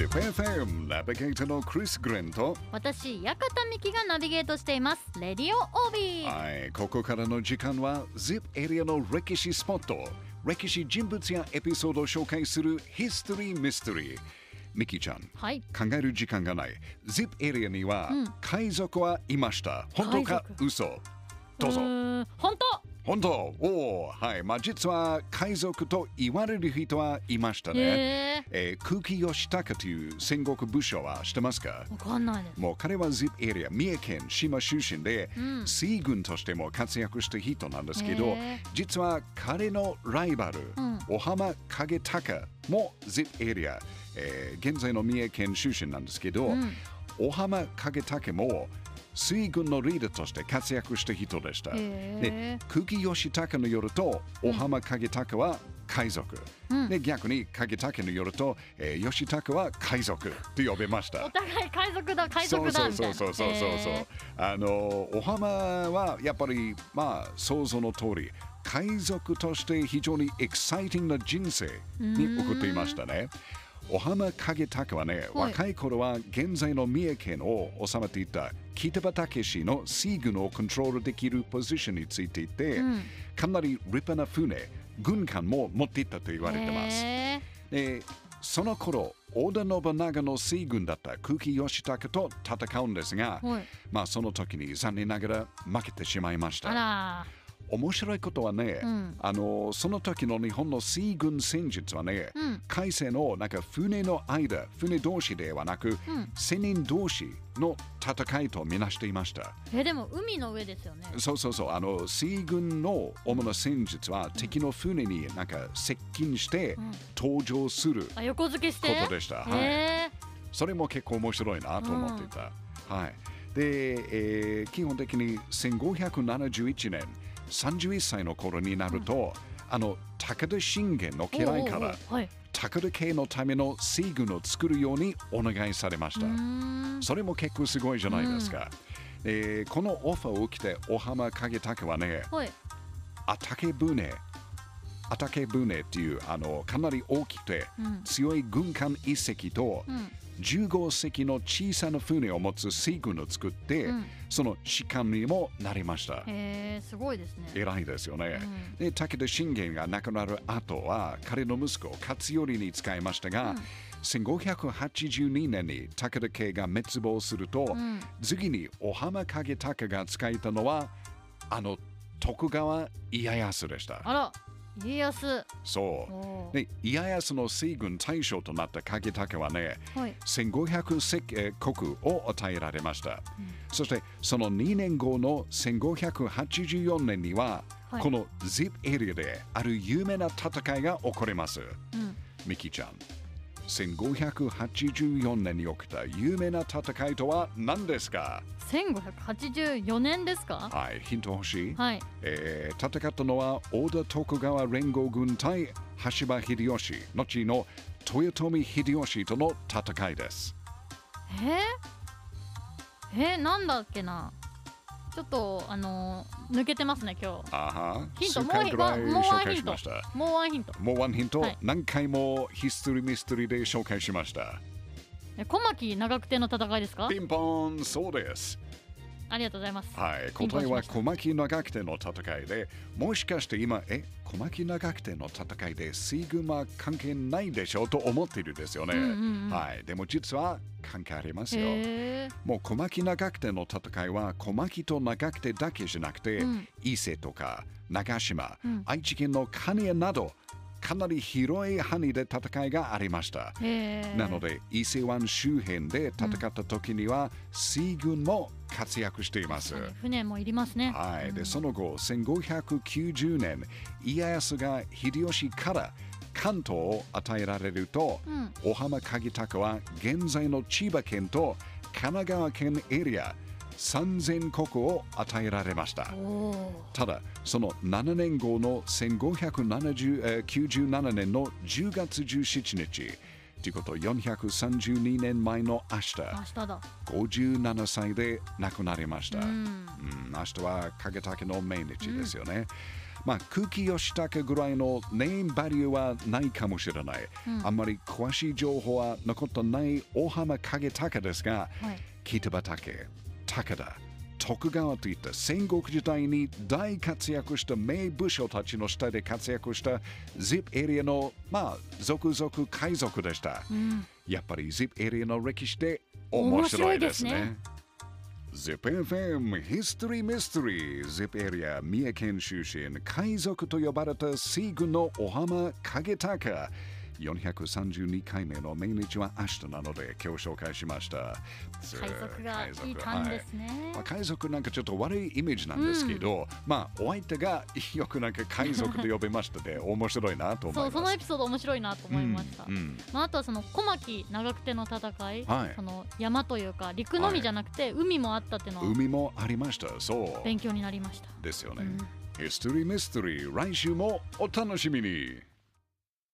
ZIPFM ナビゲーターのクリス・グレンと。私館美希がナビゲートしています。レディオオービー。はいここからの時間は ZIP エリアの歴史スポット歴史人物やエピソードを紹介するヒストリー・ミステリーミキちゃんはい。考える時間がない。ZIP エリアにはうん。海賊はいました。本当か海嘘？どうぞ。本当本当。おおはい。まあ実は海賊と言われる人はいましたね、ええー空気義高という戦国武将は知ってますか？ー、わかんないです。もう彼は ZIP エリア、三重県島出身で、うん。水軍としても活躍した人なんですけど実は彼のライバル、うん。小浜景隆も ZIP エリア、えー現在の三重県出身なんですけど、うん。小浜景隆も水軍のリーダーとして活躍した人でした。へで空気義高によると、小浜景隆は海賊。うんで逆に景武によると、えー、義高は海賊と呼べましたお。互い海賊だ海賊だみたいなそうそうそうそうそうそう、へあのお浜はやっぱりまあ想像の通り海賊として非常にエキサイティングな人生に送っていましたね。お浜景隆はね、はい。若い頃は現在の三重県を治めていた北畠氏の水軍をコントロールできるポジションについていて、ーうん。かなり立派な船、軍艦も持っていたと言われてます。へでその頃織田信長の水軍だった空気義高と戦うんですが、ーはい。まあその時に残念ながら負けてしまいましあた。ら面白いことはね、うん。あのその時の日本の水軍戦術はね、うん。海戦のなんか船の間、船同士ではなく、うん。千人同士の戦いとみなしていました。えでも海の上ですよね。そうそうそう、あの水軍の主な戦術は敵の船になんか接近してうん。登場するあ横付けして？ことでした。はい。へそれも結構面白いなと思っていた。はい。で、えー基本的に1571年、31歳の頃になると、あの、武田信玄のー家来から武田家のための水軍を作るようにお願いされました。それも結構すごいじゃないですか。えーこのオファーを受けて、小浜景隆はね、はい。アタケ船、アタケ船っていうあのかなり大きくてうん。強い軍艦一隻と、うん15隻の小さな船を持つ水軍を作って、うんその士官にもなりました。へえすごいですね偉いですよね。うんで、武田信玄が亡くなる後は、彼の息子、勝頼に使いましたが、1582年に武田家が滅亡すると、うん次に小浜景隆が使えたのは、あの徳川家康でした。家康。そう。で、家康の水軍大将となった景武はね、はい。1500石えー国を与えられました、そしてその2年後の1584年には、はい。この ZIP エリアである有名な戦いが起こります。うん。ミキちゃん1584年に起きた有名な戦いとは何ですか？1584年ですか？はいヒント欲しい、はい。えー戦ったのは織田徳川連合軍対羽柴秀吉後の豊臣秀吉との戦いです。えー、えー、なんだっけな？ちょっとあのー抜けてますね今日。あは。ヒントもうもうワン紹介ヒント。もうワンヒント。もうワンヒント、はい。何回もヒストリーミステリーで紹介しました。え小牧長久手の戦いですか？ピンポン、そうです。ありがとうございます。はい、答えは小牧長久手の戦いで、もしかして今、え、小牧長久手の戦いで水軍は関係ないでしょうと思っているですよね。うんうんうん。はい、でも実は関係ありますよ。もう小牧長久手の戦いは小牧と長久手だけじゃなくて、うん。伊勢とか長島、うん。愛知県の蟹江などかなり広い範囲で戦いがありました。なので伊勢湾周辺で戦った時には、水軍も活躍しています。船もいりますね。はい、でうん。その後1590年家康が秀吉から関東を与えられると、うん。小浜景隆は現在の千葉県と神奈川県エリア3000国を与えられました。ただ、その7年後の1597年の10月17日、ということ432年前の明日、明日だ。57歳で亡くなりました。うん。うん、明日は影竹の命日ですよね。まあ、空気吉高ぐらいのネームバリューはないかもしれない。うん。あんまり詳しい情報は残ってない大浜影高ですが、はい。北畠、高田、徳川といった戦国時代に大活躍した名武将たちの下で活躍した ZIP エリアの、まあ、続々海賊でした。うんやっぱり ZIP エリアの歴史で面白いですね。ZIPFM History Mystery ZIP エリア三重県出身海賊と呼ばれた西軍の小浜影高432回目の命日は明日なので今日紹介しました。海賊がいたんですね、まあ、海賊なんかちょっと悪いイメージなんですけど、まあお相手がよくなんか海賊と呼べましたで 面白いなと思います。そうそのエピソード面白いなと思いました、うんうん。まあ、あとはその小牧長久手の戦い、はい。その山というか陸のみじゃなくて海もあったっていうのは海もありました。そう。勉強になりました、ですよね、うん。ヒストリーミステリー来週もお楽しみに